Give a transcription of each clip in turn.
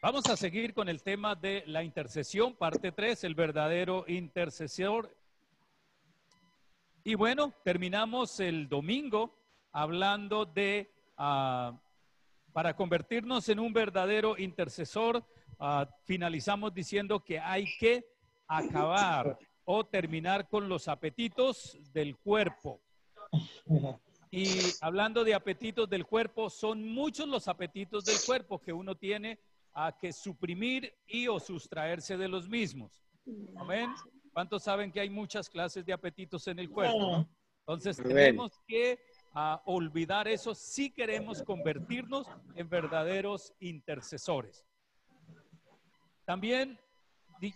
Vamos a seguir con el tema de la intercesión, parte 3, el verdadero intercesor. Y bueno, terminamos el domingo hablando de, ah, para convertirnos en un verdadero intercesor, ah, finalizamos diciendo que hay que acabar o terminar con los apetitos del cuerpo. Y hablando de apetitos del cuerpo, son muchos los apetitos del cuerpo que uno tiene a que suprimir y o sustraerse de los mismos. Amén. ¿Cuántos saben que hay muchas clases de apetitos en el cuerpo? Entonces tenemos que ah, olvidar eso si queremos convertirnos en verdaderos intercesores. También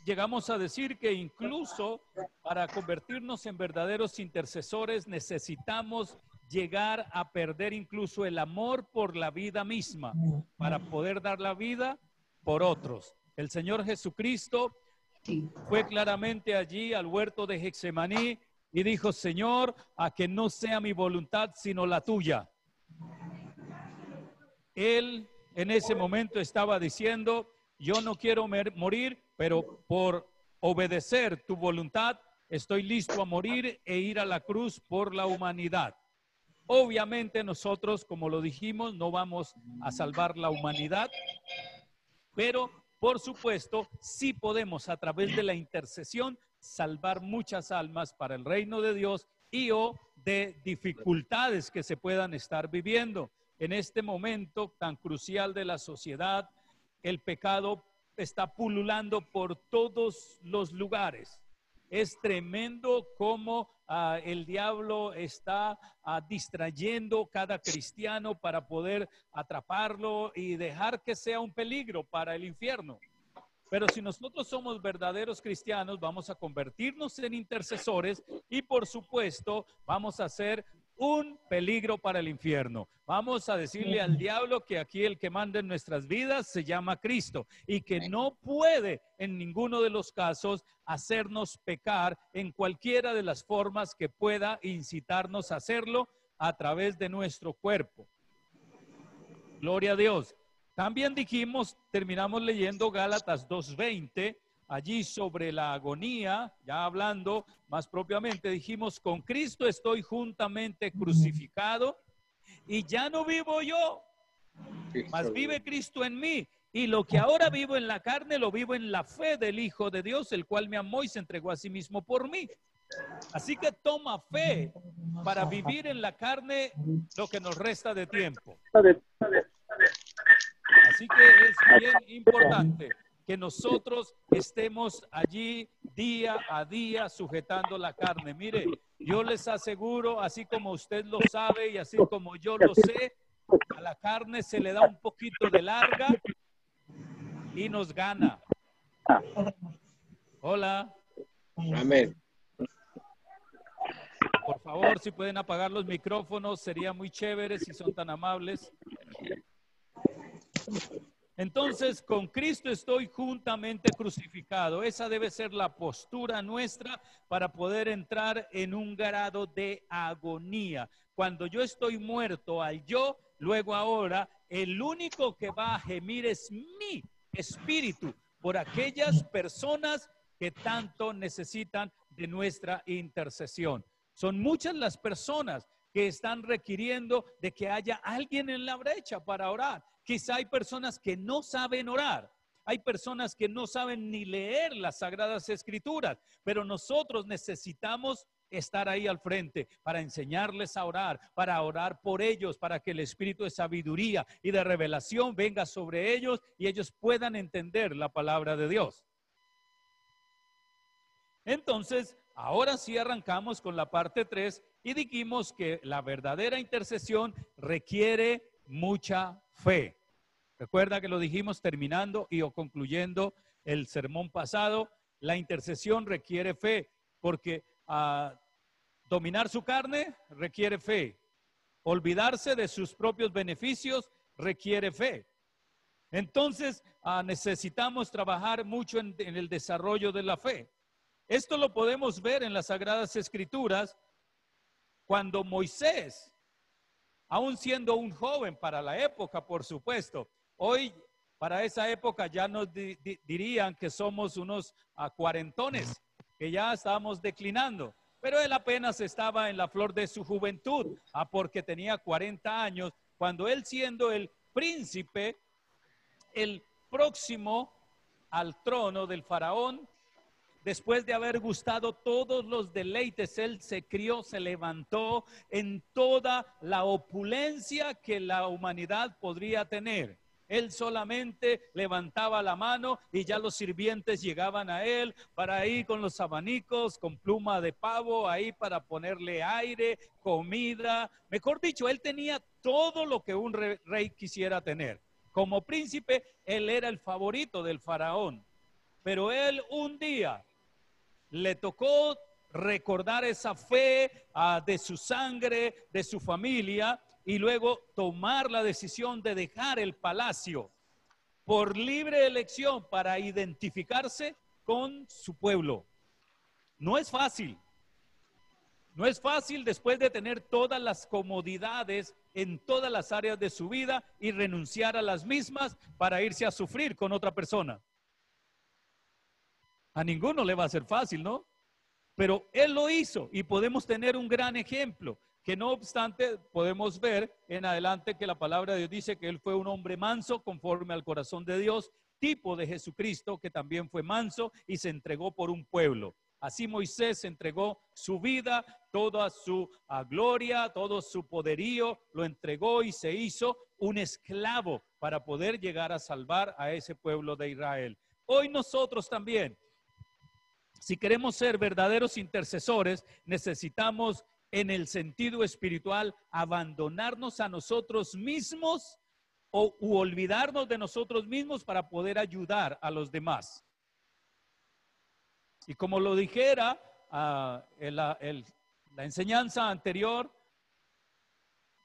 llegamos a decir que incluso para convertirnos en verdaderos intercesores necesitamos llegar a perder incluso el amor por la vida misma para poder dar la vida por otros. El Señor Jesucristo fue claramente allí al huerto de Hexemaní y dijo, Señor, a que no sea mi voluntad sino la tuya. Él en ese momento estaba diciendo, yo no quiero morir, pero por obedecer tu voluntad, estoy listo a morir e ir a la cruz por la humanidad. Obviamente nosotros, como lo dijimos, no vamos a salvar la humanidad, pero, por supuesto, sí podemos a través de la intercesión salvar muchas almas para el reino de Dios y o de dificultades que se puedan estar viviendo. En este momento tan crucial de la sociedad, el pecado está pululando por todos los lugares. Es tremendo cómo ah, el diablo está ah, distrayendo cada cristiano para poder atraparlo y dejar que sea un peligro para el infierno. Pero si nosotros somos verdaderos cristianos, vamos a convertirnos en intercesores y por supuesto vamos a ser un peligro para el infierno. Vamos a decirle al diablo que aquí el que manda en nuestras vidas se llama Cristo y que no puede en ninguno de los casos hacernos pecar en cualquiera de las formas que pueda incitarnos a hacerlo a través de nuestro cuerpo. Gloria a Dios. También dijimos, terminamos leyendo Gálatas 2.20 allí sobre la agonía, ya hablando más propiamente, dijimos, con Cristo estoy juntamente crucificado y ya no vivo yo, mas vive Cristo en mí. Y lo que ahora vivo en la carne, lo vivo en la fe del Hijo de Dios, el cual me amó y se entregó a sí mismo por mí. Así que toma fe para vivir en la carne lo que nos resta de tiempo. Así que es bien importante que nosotros estemos allí día a día sujetando la carne. Mire, yo les aseguro, así como usted lo sabe y así como yo lo sé, a la carne se le da un poquito de larga y nos gana. Hola. Amén. Por favor, si pueden apagar los micrófonos, sería muy chévere si son tan amables. Entonces, con Cristo estoy juntamente crucificado. Esa debe ser la postura nuestra para poder entrar en un grado de agonía. Cuando yo estoy muerto al yo, luego ahora, el único que va a gemir es mi espíritu por aquellas personas que tanto necesitan de nuestra intercesión. Son muchas las personas que están requiriendo de que haya alguien en la brecha para orar. Quizá hay personas que no saben orar. Hay personas que no saben ni leer las sagradas escrituras, pero nosotros necesitamos estar ahí al frente para enseñarles a orar, para orar por ellos, para que el espíritu de sabiduría y de revelación venga sobre ellos y ellos puedan entender la palabra de Dios. Entonces, ahora sí arrancamos con la parte 3 y dijimos que la verdadera intercesión requiere mucha fe. Recuerda que lo dijimos terminando y o concluyendo el sermón pasado, la intercesión requiere fe, porque ah, dominar su carne requiere fe. Olvidarse de sus propios beneficios requiere fe. Entonces, ah, necesitamos trabajar mucho en, en el desarrollo de la fe. Esto lo podemos ver en las Sagradas Escrituras cuando Moisés, aún siendo un joven para la época, por supuesto, hoy para esa época ya nos di- di- dirían que somos unos cuarentones, que ya estábamos declinando. Pero él apenas estaba en la flor de su juventud, ah, porque tenía 40 años, cuando él siendo el príncipe, el próximo al trono del faraón, después de haber gustado todos los deleites, él se crió, se levantó en toda la opulencia que la humanidad podría tener. Él solamente levantaba la mano y ya los sirvientes llegaban a él para ir con los abanicos, con pluma de pavo, ahí para ponerle aire, comida. Mejor dicho, él tenía todo lo que un re- rey quisiera tener. Como príncipe, él era el favorito del faraón. Pero él un día le tocó recordar esa fe ah, de su sangre, de su familia, y luego tomar la decisión de dejar el palacio por libre elección para identificarse con su pueblo. No es fácil. No es fácil después de tener todas las comodidades en todas las áreas de su vida y renunciar a las mismas para irse a sufrir con otra persona. A ninguno le va a ser fácil, ¿no? Pero él lo hizo y podemos tener un gran ejemplo, que no obstante podemos ver en adelante que la palabra de Dios dice que él fue un hombre manso conforme al corazón de Dios, tipo de Jesucristo que también fue manso y se entregó por un pueblo. Así Moisés entregó su vida, toda su gloria, todo su poderío, lo entregó y se hizo un esclavo para poder llegar a salvar a ese pueblo de Israel. Hoy nosotros también si queremos ser verdaderos intercesores, necesitamos en el sentido espiritual abandonarnos a nosotros mismos o olvidarnos de nosotros mismos para poder ayudar a los demás. Y como lo dijera ah, el- la enseñanza anterior,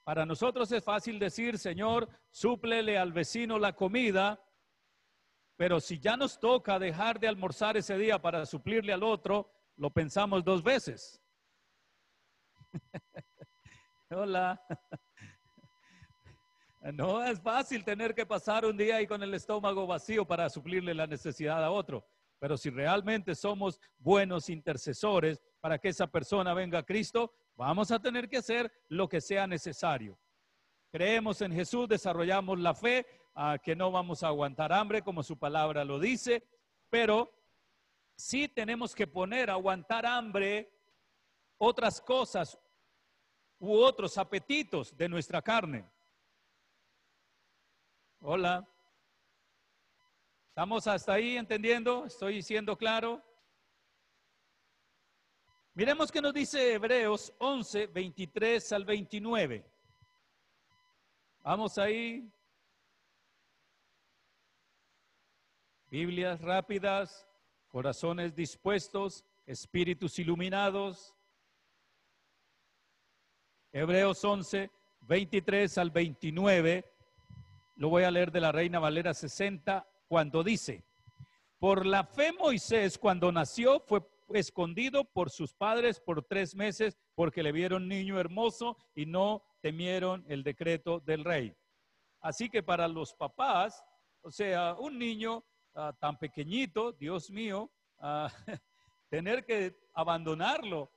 para nosotros es fácil decir, Señor, súplele al vecino la comida, pero si ya nos toca dejar de almorzar ese día para suplirle al otro, lo pensamos dos veces. Hola. No es fácil tener que pasar un día ahí con el estómago vacío para suplirle la necesidad a otro. Pero si realmente somos buenos intercesores para que esa persona venga a Cristo, vamos a tener que hacer lo que sea necesario. Creemos en Jesús, desarrollamos la fe, que no vamos a aguantar hambre, como su palabra lo dice, pero sí tenemos que poner aguantar hambre otras cosas u otros apetitos de nuestra carne. Hola. ¿Estamos hasta ahí entendiendo? ¿Estoy siendo claro? Miremos qué nos dice Hebreos 11, 23 al 29. Vamos ahí. Biblias rápidas, corazones dispuestos, espíritus iluminados. Hebreos 11, 23 al 29. Lo voy a leer de la Reina Valera 60, cuando dice, por la fe Moisés cuando nació fue escondido por sus padres por tres meses porque le vieron niño hermoso y no temieron el decreto del rey. Así que para los papás, o sea, un niño ah, tan pequeñito, Dios mío, ah, tener que abandonarlo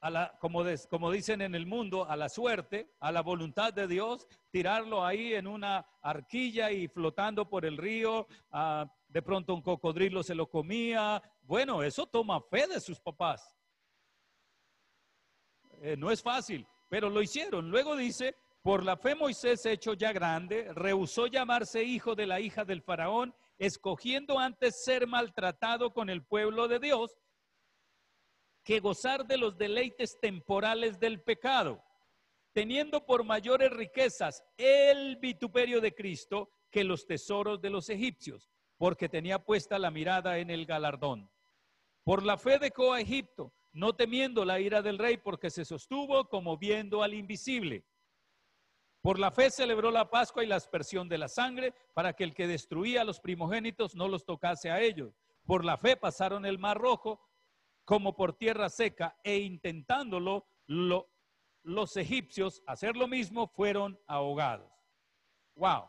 a la, como, dicen en el mundo, a la suerte, a la voluntad de Dios, tirarlo ahí en una arquilla y flotando por el río, ah, de pronto un cocodrilo se lo comía. Bueno, eso toma fe de sus papás. Eh, no es fácil, pero lo hicieron. Luego dice, por la fe Moisés, hecho ya grande, rehusó llamarse hijo de la hija del faraón, escogiendo antes ser maltratado con el pueblo de Dios que gozar de los deleites temporales del pecado, teniendo por mayores riquezas el vituperio de Cristo que los tesoros de los egipcios, porque tenía puesta la mirada en el galardón. Por la fe dejó a Egipto, no temiendo la ira del rey, porque se sostuvo como viendo al invisible. Por la fe celebró la Pascua y la aspersión de la sangre, para que el que destruía a los primogénitos no los tocase a ellos. Por la fe pasaron el mar rojo como por tierra seca, e intentándolo, lo- los egipcios hacer lo mismo fueron ahogados. Wow.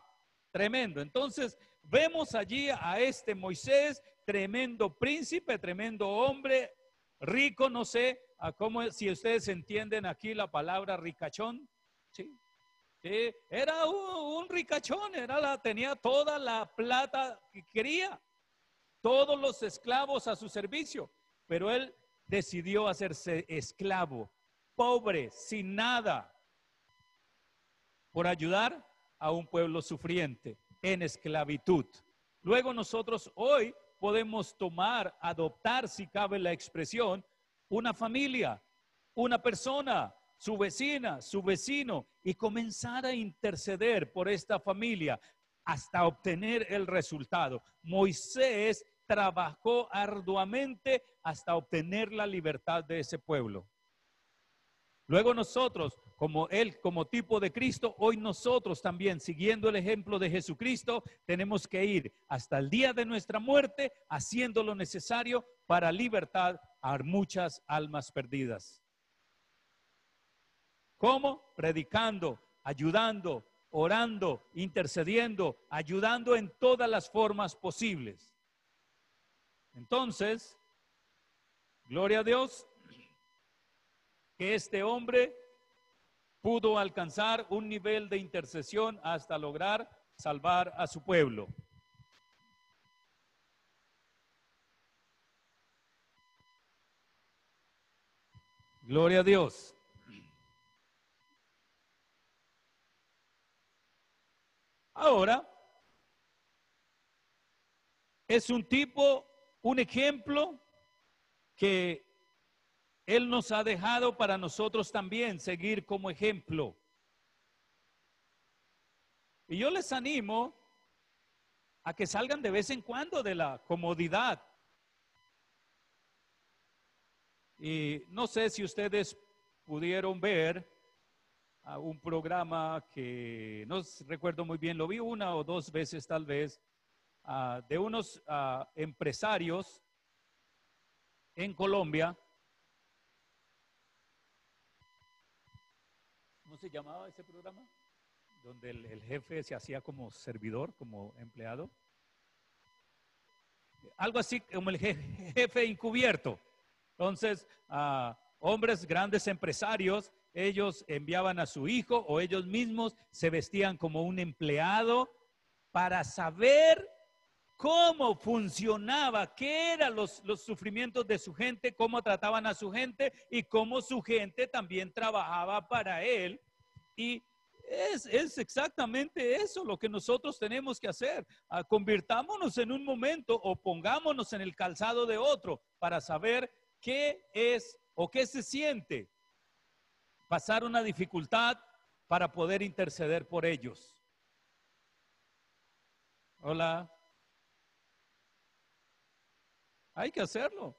Tremendo. Entonces, vemos allí a este Moisés, tremendo príncipe, tremendo hombre, rico, no sé, a cómo, si ustedes entienden aquí la palabra ricachón, ¿sí? Era un, ricachón, era la, tenía toda la plata que quería, todos los esclavos a su servicio, pero él decidió hacerse esclavo, pobre, sin nada, por ayudar a un pueblo sufriente en esclavitud. Luego nosotros hoy podemos tomar, adoptar, si cabe la expresión, una familia, una persona, su vecina, su vecino, y comenzar a interceder por esta familia hasta obtener el resultado. Moisés trabajó arduamente hasta obtener la libertad de ese pueblo. Luego nosotros, como Él, como tipo de Cristo, hoy nosotros también, siguiendo el ejemplo de Jesucristo, tenemos que ir hasta el día de nuestra muerte haciendo lo necesario para libertad a muchas almas perdidas. ¿Cómo? Predicando, ayudando, orando, intercediendo, ayudando en todas las formas posibles. Entonces, gloria a Dios, que este hombre pudo alcanzar un nivel de intercesión hasta lograr salvar a su pueblo. Gloria a Dios. Ahora, es un tipo, un ejemplo que Él nos ha dejado para nosotros también seguir como ejemplo. Y yo les animo a que salgan de vez en cuando de la comodidad. Y no sé si ustedes pudieron ver un programa que no recuerdo muy bien, lo vi una o dos veces tal vez, de unos ah, empresarios en Colombia. ¿Cómo se llamaba ese programa? Donde el, jefe se hacía como servidor, como empleado. Algo así como el jefe, encubierto. Entonces, ah, hombres, grandes empresarios, ellos enviaban a su hijo o ellos mismos se vestían como un empleado para saber cómo funcionaba, qué eran los, sufrimientos de su gente, cómo trataban a su gente y cómo su gente también trabajaba para él. Y es, exactamente eso lo que nosotros tenemos que hacer. Ah, convirtámonos en un momento o pongámonos en el calzado de otro para saber qué es o qué se siente pasar una dificultad para poder interceder por ellos. Hola. Hay que hacerlo.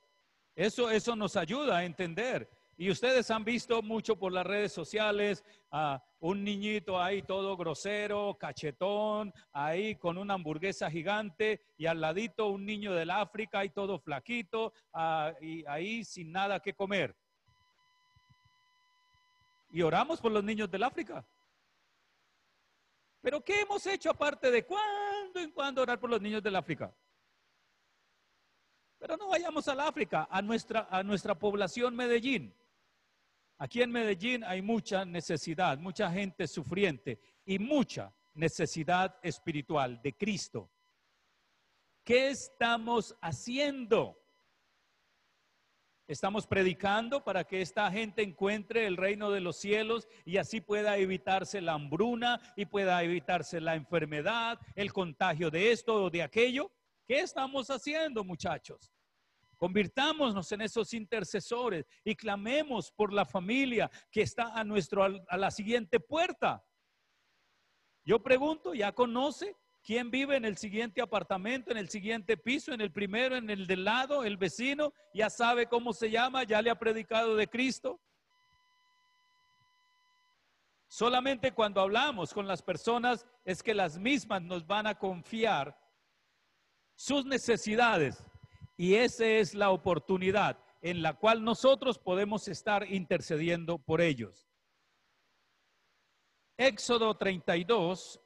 Eso, eso nos ayuda a entender. Y ustedes han visto mucho por las redes sociales a un niñito ahí todo grosero, cachetón, ahí con una hamburguesa gigante y al ladito un niño del África ahí todo flaquito ah, y ahí sin nada que comer y oramos por los niños del África. Pero ¿qué hemos hecho aparte de cuando en cuando orar por los niños del África? Pero no vayamos al África, a nuestra, a nuestra población Medellín. Aquí en Medellín hay mucha necesidad, mucha gente sufriente y mucha necesidad espiritual de Cristo. ¿Qué estamos haciendo? Estamos predicando para que esta gente encuentre el reino de los cielos y así pueda evitarse la hambruna y pueda evitarse la enfermedad, el contagio de esto o de aquello. ¿Qué estamos haciendo, muchachos? Convirtámonos en esos intercesores y clamemos por la familia que está a, nuestro, a la siguiente puerta. Yo pregunto, ¿ya conoce ¿Quién vive en el siguiente apartamento, en el siguiente piso, en el primero, en el del lado, el vecino? Ya sabe cómo se llama, ya le ha predicado de Cristo. Solamente cuando hablamos con las personas es que las mismas nos van a confiar sus necesidades. Y esa es la oportunidad en la cual nosotros podemos estar intercediendo por ellos. Éxodo 32,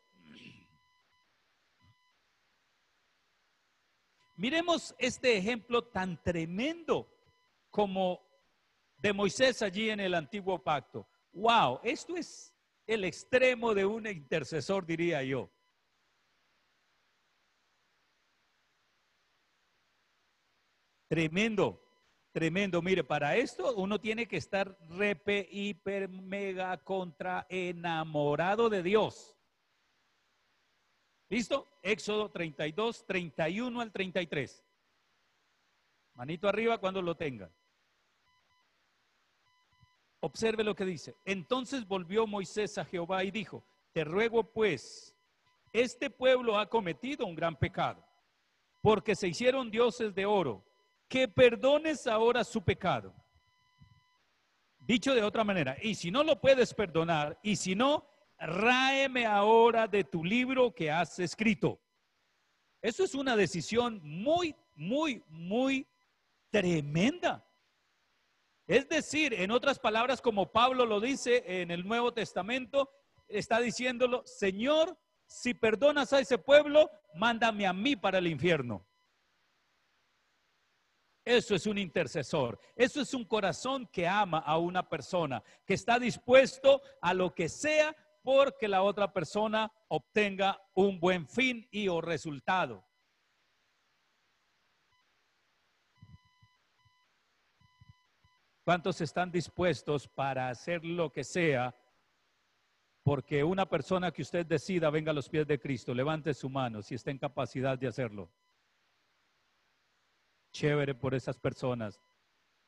Miremos este ejemplo tan tremendo como de Moisés allí en el antiguo pacto. Wow, esto es el extremo de un intercesor, diría yo. Tremendo, tremendo. Mire, para esto uno tiene que estar repe, hiper, mega, contra, enamorado de Dios. ¿Listo? Éxodo 32, 31 al 33. Manito arriba cuando lo tengan. Observe lo que dice. Entonces volvió Moisés a Jehová y dijo, te ruego pues, este pueblo ha cometido un gran pecado, porque se hicieron dioses de oro, que perdones ahora su pecado. Dicho de otra manera, y si no lo puedes perdonar, y si no, ráeme ahora de tu libro que has escrito. Eso es una decisión muy, muy, muy tremenda. Es decir, en otras palabras, como Pablo lo dice en el Nuevo Testamento, está diciéndolo, Señor, si perdonas a ese pueblo, mándame a mí para el infierno. Eso es un intercesor. Eso es un corazón que ama a una persona, que está dispuesto a lo que sea porque la otra persona obtenga un buen fin y o resultado. ¿Cuántos están dispuestos para hacer lo que sea? Porque una persona que usted decida venga a los pies de Cristo, levante su mano si está en capacidad de hacerlo. Chévere por esas personas.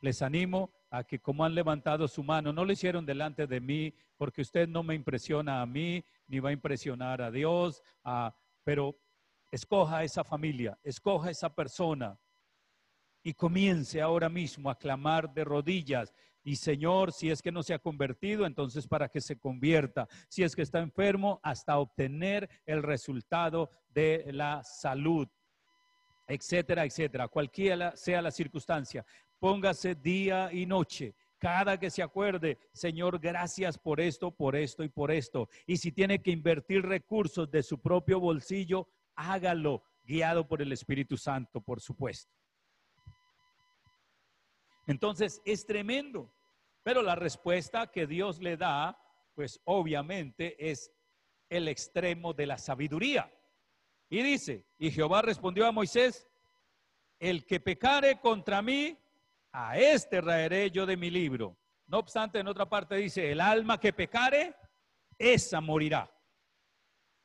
Les animo a que como han levantado su mano, no lo hicieron delante de mí, porque usted no me impresiona a mí, ni va a impresionar a Dios, pero escoja a esa familia, escoja a esa persona y comience ahora mismo a clamar de rodillas. Y Señor, si es que no se ha convertido, entonces para que se convierta. Si es que está enfermo, hasta obtener el resultado de la salud, etcétera, etcétera. Cualquiera sea la circunstancia, póngase día y noche. Cada que se acuerde, Señor, gracias por esto, por esto y por esto. Y si tiene que invertir recursos de su propio bolsillo, hágalo, guiado por el Espíritu Santo, por supuesto. Entonces es tremendo. Pero la respuesta que Dios le da, pues obviamente es el extremo de la sabiduría. Y dice, y Jehová respondió a Moisés, el que pecare contra mí, a este raeré yo de mi libro. No obstante, en otra parte dice, el alma que pecare, esa morirá.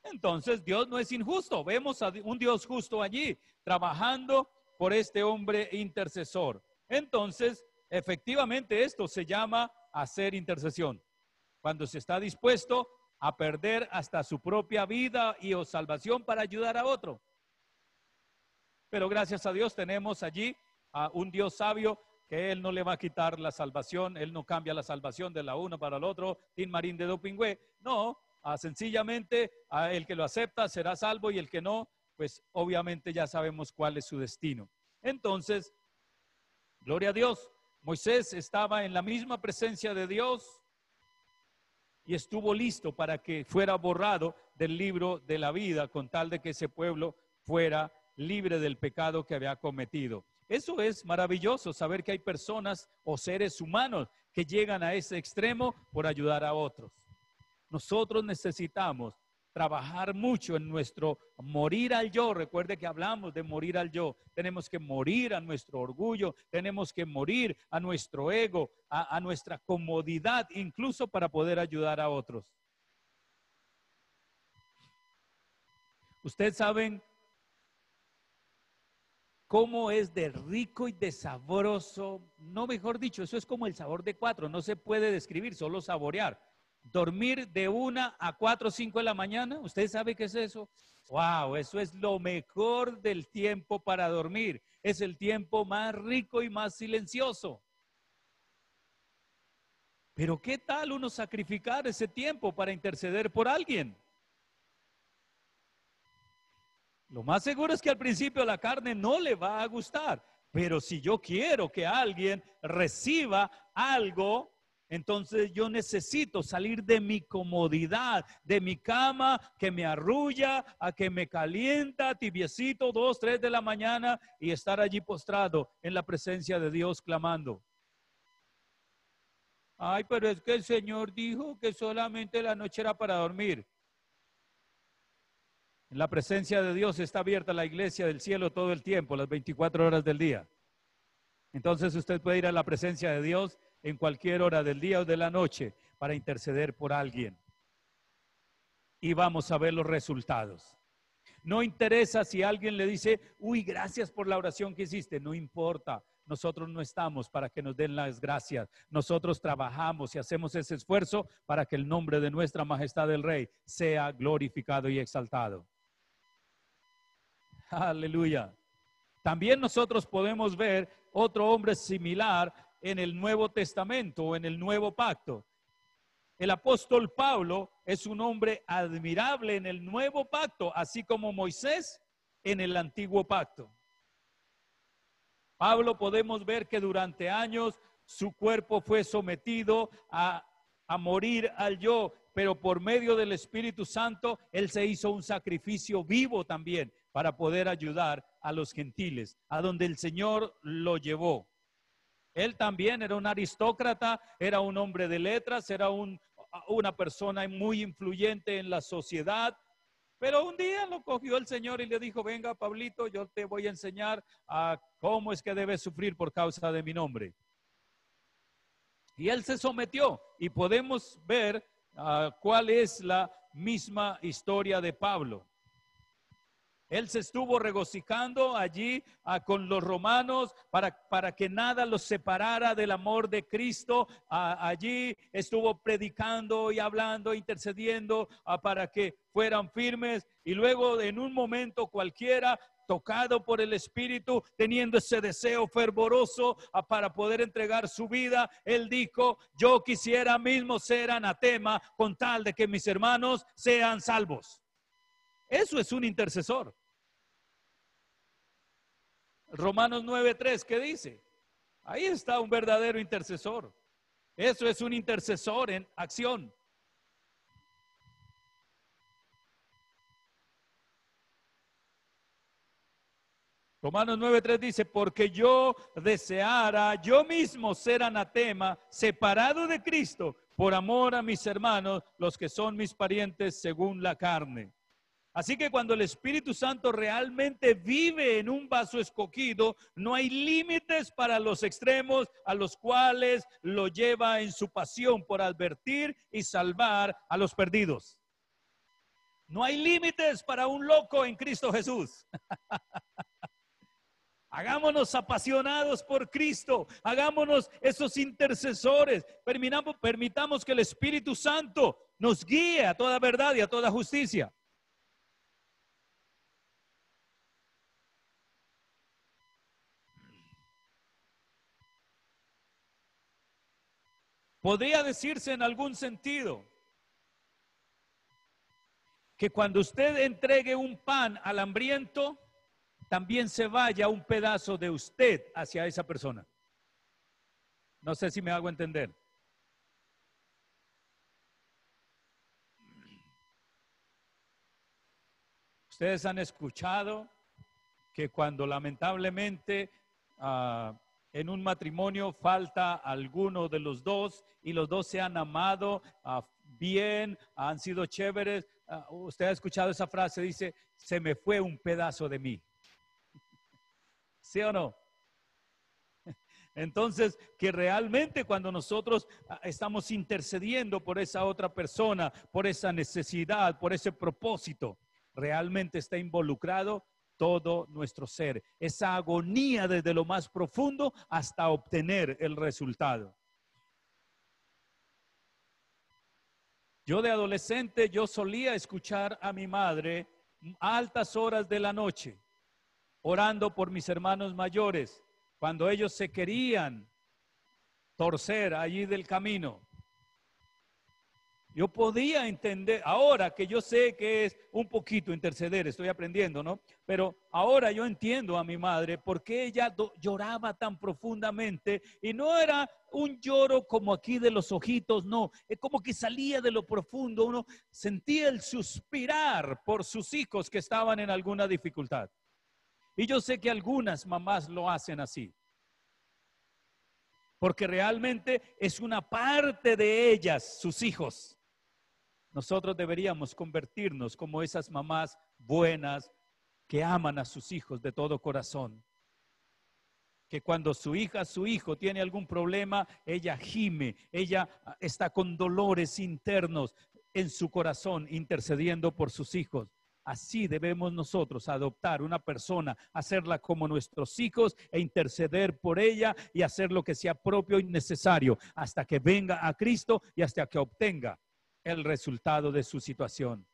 Entonces Dios no es injusto. Vemos a un Dios justo allí, trabajando por este hombre intercesor. Entonces, efectivamente esto se llama hacer intercesión. Cuando se está dispuesto a perder hasta su propia vida y o salvación para ayudar a otro. Pero gracias a Dios tenemos allí a un Dios sabio que Él no le va a quitar la salvación, Él no cambia la salvación de la uno para el otro, Tin Marín de Dopingüe. No, sencillamente a el que lo acepta será salvo y el que no, pues obviamente ya sabemos cuál es su destino. Entonces, Gloria a Dios. Moisés estaba en la misma presencia de Dios y estuvo listo para que fuera borrado del libro de la vida con tal de que ese pueblo fuera libre del pecado que había cometido. Eso es maravilloso, saber que hay personas o seres humanos que llegan a ese extremo por ayudar a otros. Nosotros necesitamos trabajar mucho en nuestro morir al yo. Recuerde que hablamos de morir al yo. Tenemos que morir a nuestro orgullo, tenemos que morir a nuestro ego, a, nuestra comodidad, incluso para poder ayudar a otros. Ustedes saben cómo es de rico y de sabroso, no mejor dicho, eso es como el sabor de cuatro, no se puede describir, solo saborear dormir de una a cuatro o cinco de la mañana. ¿Usted sabe qué es eso? Wow, eso es lo mejor del tiempo para dormir. Es el tiempo más rico y más silencioso. Pero ¿qué tal uno sacrificar ese tiempo para interceder por alguien? Lo más seguro es que al principio la carne no le va a gustar, pero si yo quiero que alguien reciba algo Entonces yo necesito salir de mi comodidad, de mi cama que me arrulla, a que me calienta, tibiecito, dos, tres de la mañana y estar allí postrado en la presencia de Dios clamando. Ay, pero es que el Señor dijo que solamente la noche era para dormir. La presencia de Dios está abierta la iglesia del cielo todo el tiempo, las 24 horas del día. Entonces usted puede ir a la presencia de Dios en cualquier hora del día o de la noche para interceder por alguien. Y vamos a ver los resultados. No interesa si alguien le dice, uy, gracias por la oración que hiciste, no importa. Nosotros no estamos para que nos den las gracias. Nosotros trabajamos y hacemos ese esfuerzo para que el nombre de nuestra majestad el Rey sea glorificado y exaltado. Aleluya. También nosotros podemos ver otro hombre similar en el Nuevo Testamento o en el Nuevo Pacto. El apóstol Pablo es un hombre admirable en el Nuevo Pacto, así como Moisés en el Antiguo Pacto. Pablo podemos ver que durante años su cuerpo fue sometido a, a morir al yo, pero por medio del Espíritu Santo, él se hizo un sacrificio vivo también para poder ayudar a los gentiles, a donde el Señor lo llevó. Él también era un aristócrata, era un hombre de letras, era un, una persona muy influyente en la sociedad, pero un día lo cogió el Señor y le dijo, venga, Pablito, yo te voy a enseñar a cómo es que debes sufrir por causa de mi nombre. Y él se sometió y podemos ver ah, cuál es la misma historia de Pablo. Él se estuvo regocijando allí ah, con los romanos para, para, que nada los separara del amor de Cristo. Ah, allí estuvo predicando y hablando, intercediendo ah, para que fueran firmes. Y luego en un momento cualquiera, tocado por el Espíritu, teniendo ese deseo fervoroso para poder entregar su vida, él dijo, yo quisiera mismo ser anatema con tal de que mis hermanos sean salvos. Eso es un intercesor. Romanos 9:3, ¿qué dice? Ahí está un verdadero intercesor. Eso es un intercesor en acción. Romanos 9:3 dice, porque yo deseara yo mismo ser anatema, separado de Cristo, por amor a mis hermanos, los que son mis parientes según la carne. Así que cuando el Espíritu Santo realmente vive en un vaso escogido, no hay límites para los extremos a los cuales lo lleva en su pasión por advertir y salvar a los perdidos. No hay límites para un loco en Cristo Jesús. Hagámonos apasionados por Cristo, hagámonos esos intercesores, permitamos, permitamos que el Espíritu Santo nos guíe a toda verdad y a toda justicia. Podría decirse en algún sentido que cuando usted entregue un pan al hambriento, también se vaya un pedazo de usted hacia esa persona. No sé si me hago entender. Ustedes han escuchado que cuando lamentablemente ah, en un matrimonio falta alguno de los dos y los dos se han amado ah, bien, han sido chéveres. Ah, usted ha escuchado esa frase, dice, se me fue un pedazo de mí. ¿Sí o no? Entonces, que realmente cuando nosotros ah, estamos intercediendo por esa otra persona, por esa necesidad, por ese propósito, realmente está involucrado todo nuestro ser, esa agonía desde lo más profundo hasta obtener el resultado. Yo de adolescente, yo solía escuchar a mi madre altas horas de la noche, orando por mis hermanos mayores, cuando ellos se querían torcer allí del camino. Yo podía entender, ahora que yo sé que es un poquito interceder, estoy aprendiendo, ¿no? Pero ahora yo entiendo a mi madre porque ella lloraba tan profundamente y no era un lloro como aquí de los ojitos, no, es como que salía de lo profundo, uno sentía el suspirar por sus hijos que estaban en alguna dificultad. Y yo sé que algunas mamás lo hacen así porque realmente es una parte de ellas, sus hijos. Nosotros deberíamos convertirnos como esas mamás buenas que aman a sus hijos de todo corazón. Que cuando su hija, su hijo tiene algún problema, ella gime, ella está con dolores internos en su corazón intercediendo por sus hijos. Así debemos nosotros adoptar una persona, hacerla como nuestros hijos e interceder por ella y hacer lo que sea propio y necesario hasta que venga a Cristo y hasta que obtenga el resultado de su situación.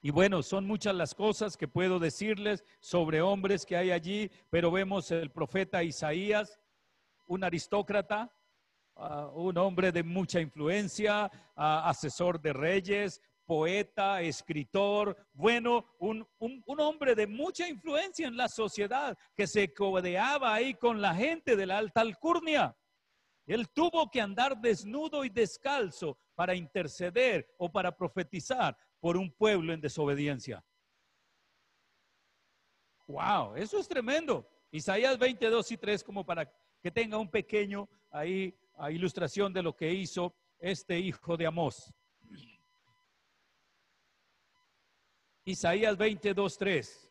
Y bueno, son muchas las cosas que puedo decirles sobre hombres que hay allí, pero vemos el profeta Isaías, un aristócrata, ah, un hombre de mucha influencia, ah, asesor de reyes, poeta, escritor, bueno, un, un, hombre de mucha influencia en la sociedad que se codeaba ahí con la gente de la alta alcurnia. Él tuvo que andar desnudo y descalzo para interceder o para profetizar por un pueblo en desobediencia. Wow, eso es tremendo. Isaías 22 y 3 como para que tenga un pequeño ahí ilustración de lo que hizo este hijo de Amós. Isaías 22, 3.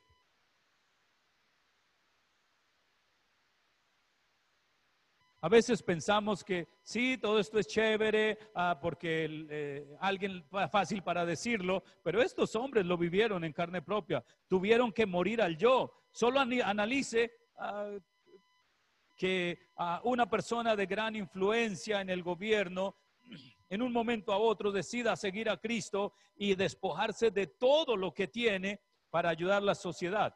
A veces pensamos que sí, todo esto es chévere ah, porque eh, alguien fácil para decirlo, pero estos hombres lo vivieron en carne propia, tuvieron que morir al yo. Solo analice ah, que ah, una persona de gran influencia en el gobierno en un momento a otro decida seguir a Cristo y despojarse de todo lo que tiene para ayudar a la sociedad.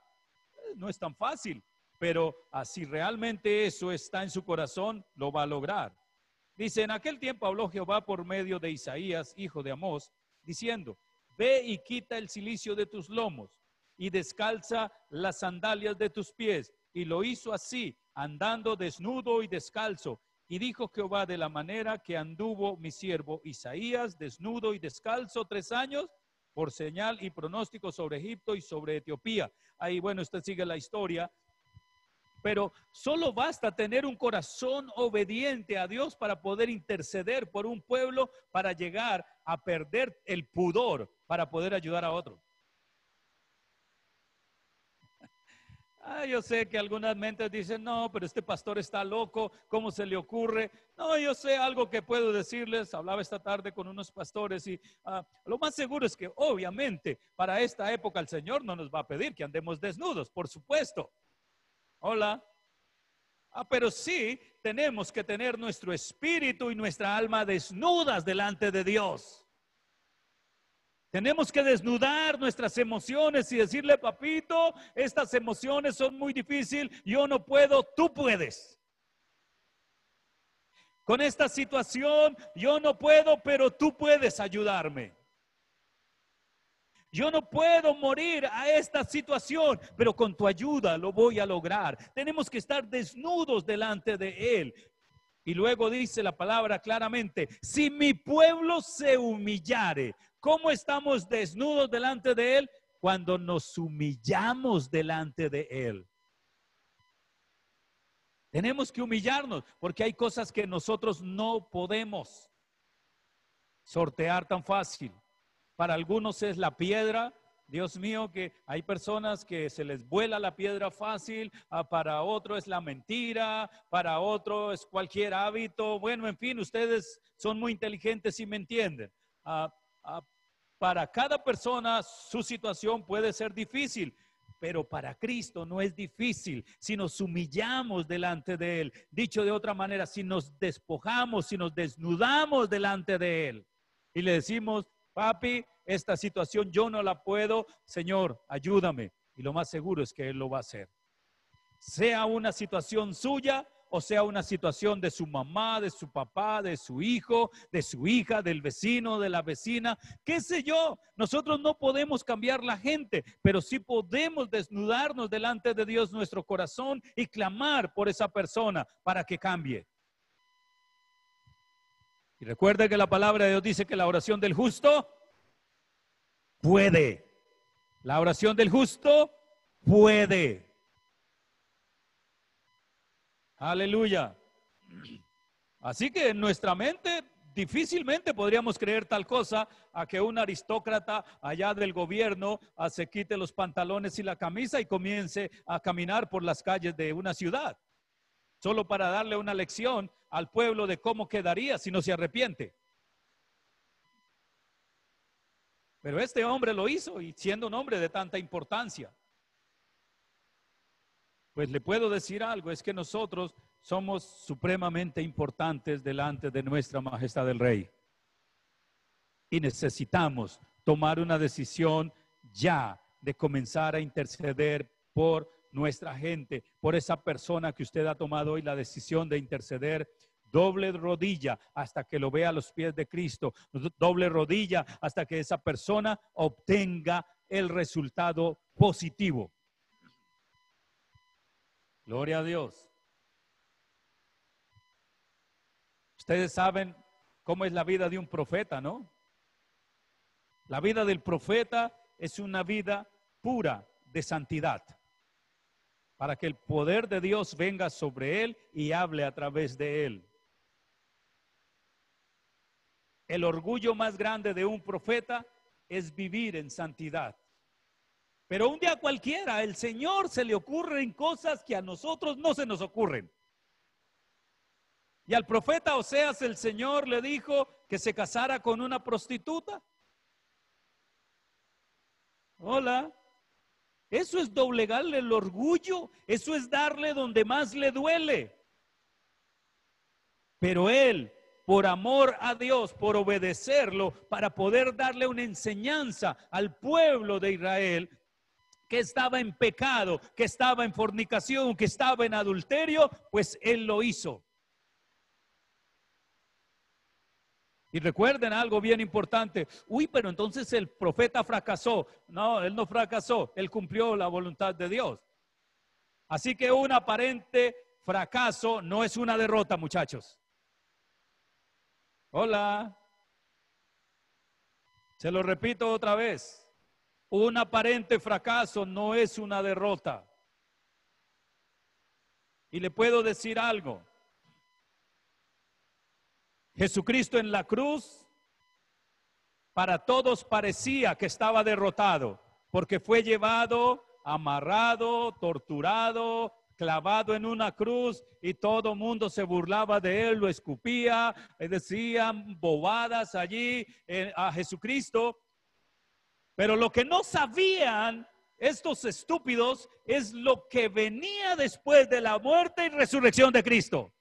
No es tan fácil pero así realmente eso está en su corazón, lo va a lograr. Dice, en aquel tiempo habló Jehová por medio de Isaías, hijo de Amós, diciendo, ve y quita el silicio de tus lomos y descalza las sandalias de tus pies. Y lo hizo así, andando desnudo y descalzo. Y dijo Jehová de la manera que anduvo mi siervo Isaías, desnudo y descalzo tres años, por señal y pronóstico sobre Egipto y sobre Etiopía. Ahí, bueno, usted sigue la historia pero solo basta tener un corazón obediente a Dios para poder interceder por un pueblo, para llegar a perder el pudor, para poder ayudar a otro. Ah, yo sé que algunas mentes dicen, no, pero este pastor está loco, ¿cómo se le ocurre? No, yo sé algo que puedo decirles. Hablaba esta tarde con unos pastores y ah, lo más seguro es que obviamente para esta época el Señor no nos va a pedir que andemos desnudos, por supuesto. Hola. Ah, pero sí tenemos que tener nuestro espíritu y nuestra alma desnudas delante de Dios. Tenemos que desnudar nuestras emociones y decirle, papito, estas emociones son muy difíciles, yo no puedo, tú puedes. Con esta situación, yo no puedo, pero tú puedes ayudarme. Yo no puedo morir a esta situación, pero con tu ayuda lo voy a lograr. Tenemos que estar desnudos delante de Él. Y luego dice la palabra claramente, si mi pueblo se humillare, ¿cómo estamos desnudos delante de Él? Cuando nos humillamos delante de Él. Tenemos que humillarnos porque hay cosas que nosotros no podemos sortear tan fácil. Para algunos es la piedra. Dios mío, que hay personas que se les vuela la piedra fácil, ah, para otro es la mentira, para otro es cualquier hábito. Bueno, en fin, ustedes son muy inteligentes y me entienden. Ah, ah, para cada persona su situación puede ser difícil, pero para Cristo no es difícil si nos humillamos delante de Él. Dicho de otra manera, si nos despojamos, si nos desnudamos delante de Él y le decimos, papi, esta situación yo no la puedo, Señor, ayúdame. Y lo más seguro es que Él lo va a hacer. Sea una situación suya o sea una situación de su mamá, de su papá, de su hijo, de su hija, del vecino, de la vecina, qué sé yo. Nosotros no podemos cambiar la gente, pero sí podemos desnudarnos delante de Dios nuestro corazón y clamar por esa persona para que cambie. Y recuerde que la palabra de Dios dice que la oración del justo puede. La oración del justo puede. Aleluya. Así que en nuestra mente difícilmente podríamos creer tal cosa a que un aristócrata allá del gobierno ah, se quite los pantalones y la camisa y comience a caminar por las calles de una ciudad, solo para darle una lección al pueblo de cómo quedaría si no se arrepiente. Pero este hombre lo hizo y siendo un hombre de tanta importancia. Pues le puedo decir algo, es que nosotros somos supremamente importantes delante de nuestra majestad del rey. Y necesitamos tomar una decisión ya de comenzar a interceder por nuestra gente, por esa persona que usted ha tomado hoy la decisión de interceder doble rodilla hasta que lo vea a los pies de Cristo, doble rodilla hasta que esa persona obtenga el resultado positivo. Gloria a Dios. Ustedes saben cómo es la vida de un profeta, ¿no? La vida del profeta es una vida pura de santidad, para que el poder de Dios venga sobre él y hable a través de él. El orgullo más grande de un profeta es vivir en santidad. Pero un día cualquiera, el Señor se le ocurren cosas que a nosotros no se nos ocurren. Y al profeta Oseas el Señor le dijo que se casara con una prostituta. Hola. Eso es doblegarle el orgullo, eso es darle donde más le duele. Pero él por amor a Dios, por obedecerlo, para poder darle una enseñanza al pueblo de Israel que estaba en pecado, que estaba en fornicación, que estaba en adulterio, pues él lo hizo. Y recuerden algo bien importante. Uy, pero entonces el profeta fracasó. No, él no fracasó, él cumplió la voluntad de Dios. Así que un aparente fracaso no es una derrota, muchachos. Hola. Se lo repito otra vez. Un aparente fracaso no es una derrota. Y le puedo decir algo. Jesucristo en la cruz para todos parecía que estaba derrotado, porque fue llevado, amarrado, torturado, clavado en una cruz y todo mundo se burlaba de él, lo escupía, decían bobadas allí eh, a Jesucristo. Pero lo que no sabían estos estúpidos es lo que venía después de la muerte y resurrección de Cristo.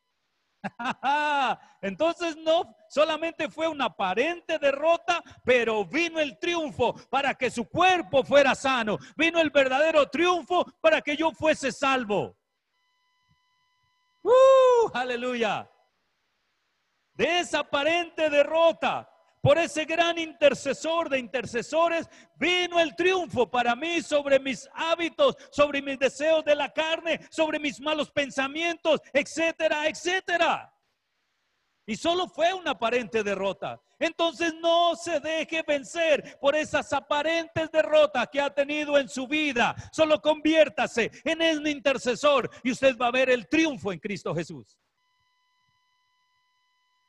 Entonces no solamente fue una aparente derrota, pero vino el triunfo para que su cuerpo fuera sano. Vino el verdadero triunfo para que yo fuese salvo. ¡Uh! Aleluya. De esa aparente derrota, por ese gran intercesor de intercesores, vino el triunfo para mí sobre mis hábitos, sobre mis deseos de la carne, sobre mis malos pensamientos, etcétera, etcétera. Y solo fue una aparente derrota. Entonces no se deje vencer por esas aparentes derrotas que ha tenido en su vida. Solo conviértase en un intercesor y usted va a ver el triunfo en Cristo Jesús.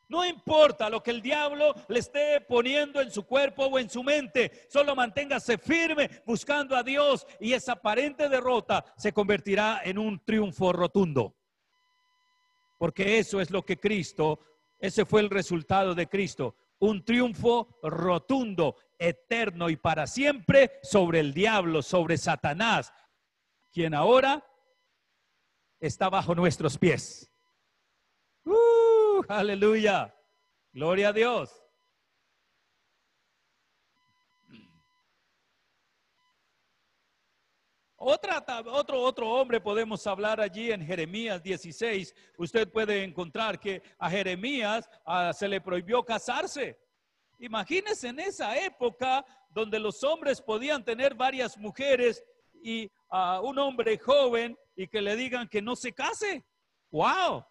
No importa lo que el diablo le esté poniendo en su cuerpo o en su mente, solo manténgase firme buscando a Dios y esa aparente derrota se convertirá en un triunfo rotundo. Porque eso es lo que Cristo ese fue el resultado de Cristo. Un triunfo rotundo, eterno y para siempre sobre el diablo, sobre Satanás, quien ahora está bajo nuestros pies. Uh, aleluya. Gloria a Dios. Otra, otro, otro hombre podemos hablar allí en Jeremías 16. Usted puede encontrar que a Jeremías ah, se le prohibió casarse. Imagínense en esa época donde los hombres podían tener varias mujeres y a un hombre joven y que le digan que no se case. ¡Wow!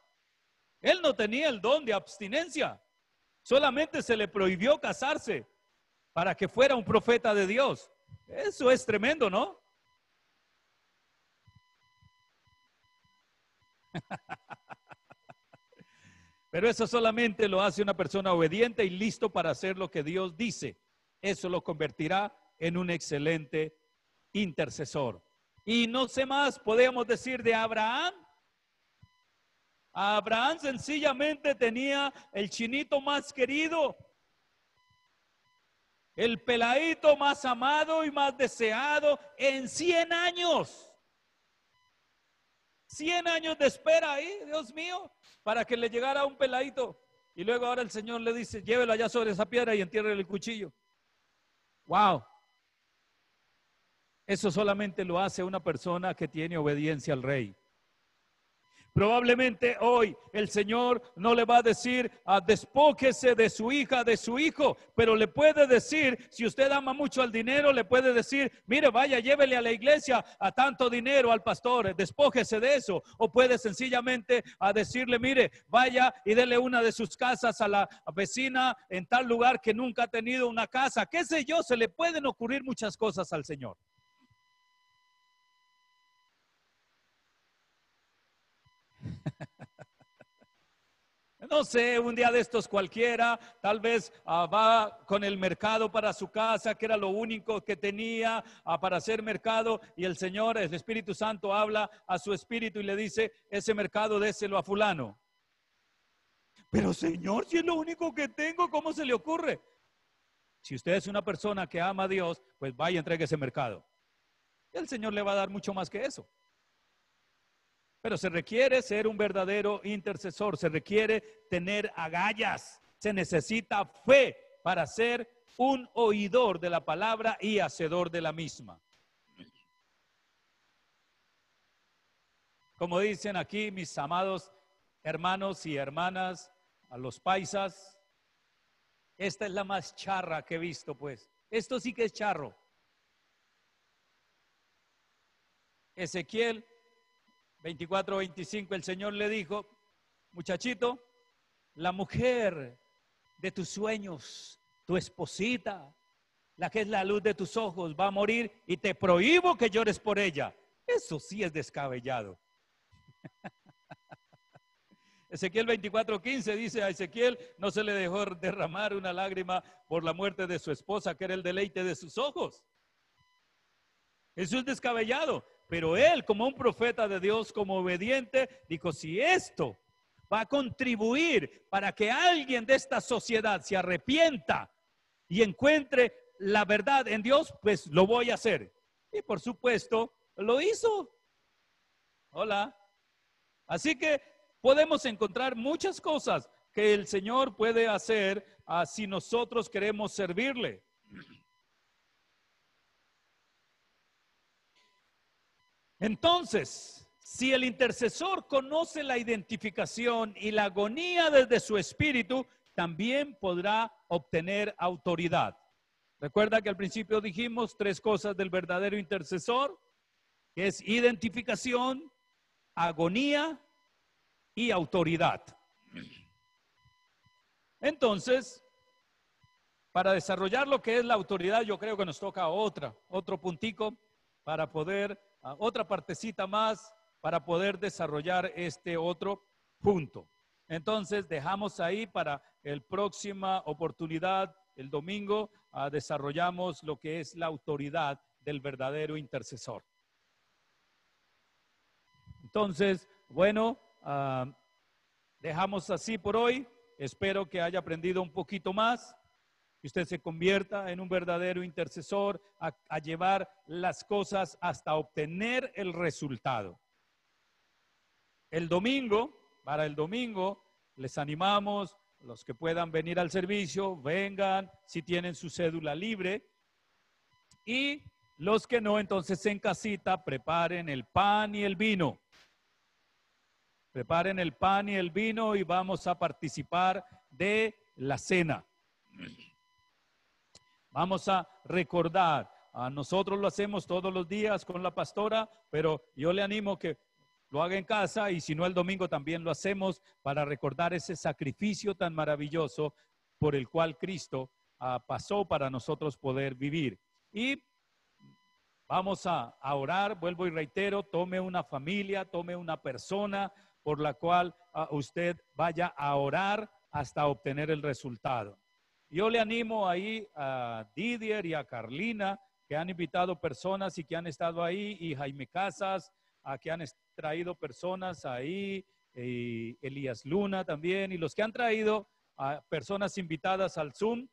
Él no tenía el don de abstinencia. Solamente se le prohibió casarse para que fuera un profeta de Dios. Eso es tremendo, ¿no? Pero eso solamente lo hace una persona obediente y listo para hacer lo que Dios dice. Eso lo convertirá en un excelente intercesor. Y no sé más, podemos decir de Abraham. Abraham sencillamente tenía el chinito más querido, el peladito más amado y más deseado en 100 años. 100 años de espera ahí, Dios mío, para que le llegara un peladito. Y luego ahora el Señor le dice, llévelo allá sobre esa piedra y entierre el cuchillo. Wow. Eso solamente lo hace una persona que tiene obediencia al rey. Probablemente hoy el Señor no le va a decir, a ah, despójese de su hija, de su hijo, pero le puede decir, si usted ama mucho al dinero, le puede decir, mire, vaya, llévele a la iglesia a tanto dinero al pastor, despójese de eso. O puede sencillamente a decirle, mire, vaya y dele una de sus casas a la vecina en tal lugar que nunca ha tenido una casa. Qué sé yo, se le pueden ocurrir muchas cosas al Señor. No sé, un día de estos cualquiera, tal vez ah, va con el mercado para su casa, que era lo único que tenía ah, para hacer mercado, y el Señor, el Espíritu Santo, habla a su espíritu y le dice, ese mercado déselo a fulano. Pero Señor, si es lo único que tengo, ¿cómo se le ocurre? Si usted es una persona que ama a Dios, pues vaya entregue ese mercado. El Señor le va a dar mucho más que eso. Pero se requiere ser un verdadero intercesor, se requiere tener agallas, se necesita fe para ser un oidor de la palabra y hacedor de la misma. Como dicen aquí mis amados hermanos y hermanas, a los paisas, esta es la más charra que he visto, pues. Esto sí que es charro. Ezequiel 24, 25, el Señor le dijo, muchachito, la mujer de tus sueños, tu esposita, la que es la luz de tus ojos, va a morir y te prohíbo que llores por ella. Eso sí es descabellado. Ezequiel 24:15 dice a Ezequiel, no se le dejó derramar una lágrima por la muerte de su esposa, que era el deleite de sus ojos. Eso es descabellado. Pero él, como un profeta de Dios, como obediente, dijo, si esto va a contribuir para que alguien de esta sociedad se arrepienta y encuentre la verdad en Dios, pues lo voy a hacer. Y por supuesto, lo hizo. Hola. Así que podemos encontrar muchas cosas que el Señor puede hacer si nosotros queremos servirle. Entonces, si el intercesor conoce la identificación y la agonía desde su espíritu, también podrá obtener autoridad. Recuerda que al principio dijimos tres cosas del verdadero intercesor, que es identificación, agonía y autoridad. Entonces, para desarrollar lo que es la autoridad, yo creo que nos toca otra, otro puntico para poder otra partecita más para poder desarrollar este otro punto. Entonces, dejamos ahí para el próxima oportunidad, el domingo, ah, desarrollamos lo que es la autoridad del verdadero intercesor. Entonces, bueno, ah, dejamos así por hoy. Espero que haya aprendido un poquito más que usted se convierta en un verdadero intercesor a, llevar las cosas hasta obtener el resultado. El domingo, para el domingo, les animamos, los que puedan venir al servicio, vengan si tienen su cédula libre y Los que no, entonces en casita preparen el pan y el vino. Preparen el pan y el vino y vamos a participar de la cena. Vamos a recordar, a nosotros lo hacemos todos los días con la pastora, pero yo le animo que lo haga en casa y si no el domingo también lo hacemos para recordar ese sacrificio tan maravilloso por el cual Cristo ah, pasó para nosotros poder vivir. Y vamos a, orar, vuelvo y reitero, tome una familia, tome una persona por la cual ah, usted vaya a orar hasta obtener el resultado. Yo le animo ahí a Didier y a Carlina, que han invitado personas y que han estado ahí, y Jaime Casas, a que han traído personas ahí, y Elías Luna también, y los que han traído a personas invitadas al Zoom,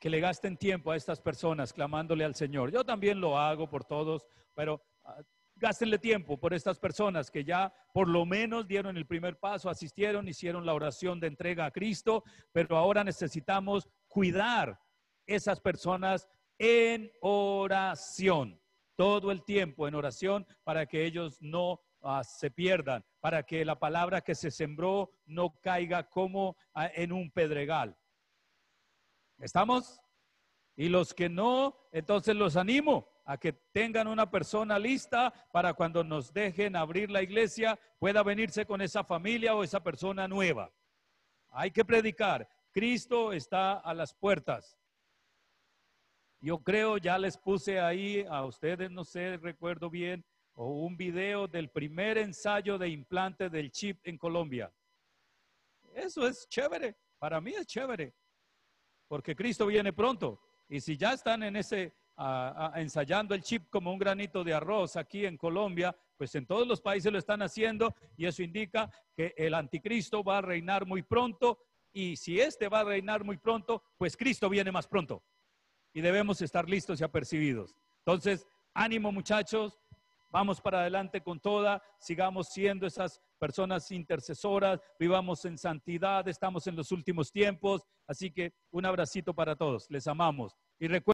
que le gasten tiempo a estas personas clamándole al Señor. Yo también lo hago por todos, pero ah, gástenle tiempo por estas personas que ya por lo menos dieron el primer paso, asistieron, hicieron la oración de entrega a Cristo, pero ahora necesitamos cuidar esas personas en oración, todo el tiempo en oración para que ellos no uh, se pierdan, para que la palabra que se sembró no caiga como uh, en un pedregal. ¿Estamos? Y los que no, entonces los animo a que tengan una persona lista para cuando nos dejen abrir la iglesia, pueda venirse con esa familia o esa persona nueva. Hay que predicar. Cristo está a las puertas. Yo creo, ya les puse ahí a ustedes, no sé, recuerdo bien, o un video del primer ensayo de implante del chip en Colombia. Eso es chévere, para mí es chévere, porque Cristo viene pronto. Y si ya están en ese ensayando el chip como un granito de arroz aquí en Colombia, pues en todos los países lo están haciendo y eso indica que el anticristo va a reinar muy pronto y si este va a reinar muy pronto, pues Cristo viene más pronto y debemos estar listos y apercibidos. Entonces, ánimo muchachos, vamos para adelante con toda, sigamos siendo esas personas intercesoras, vivamos en santidad, estamos en los últimos tiempos, así que un abracito para todos, les amamos. Y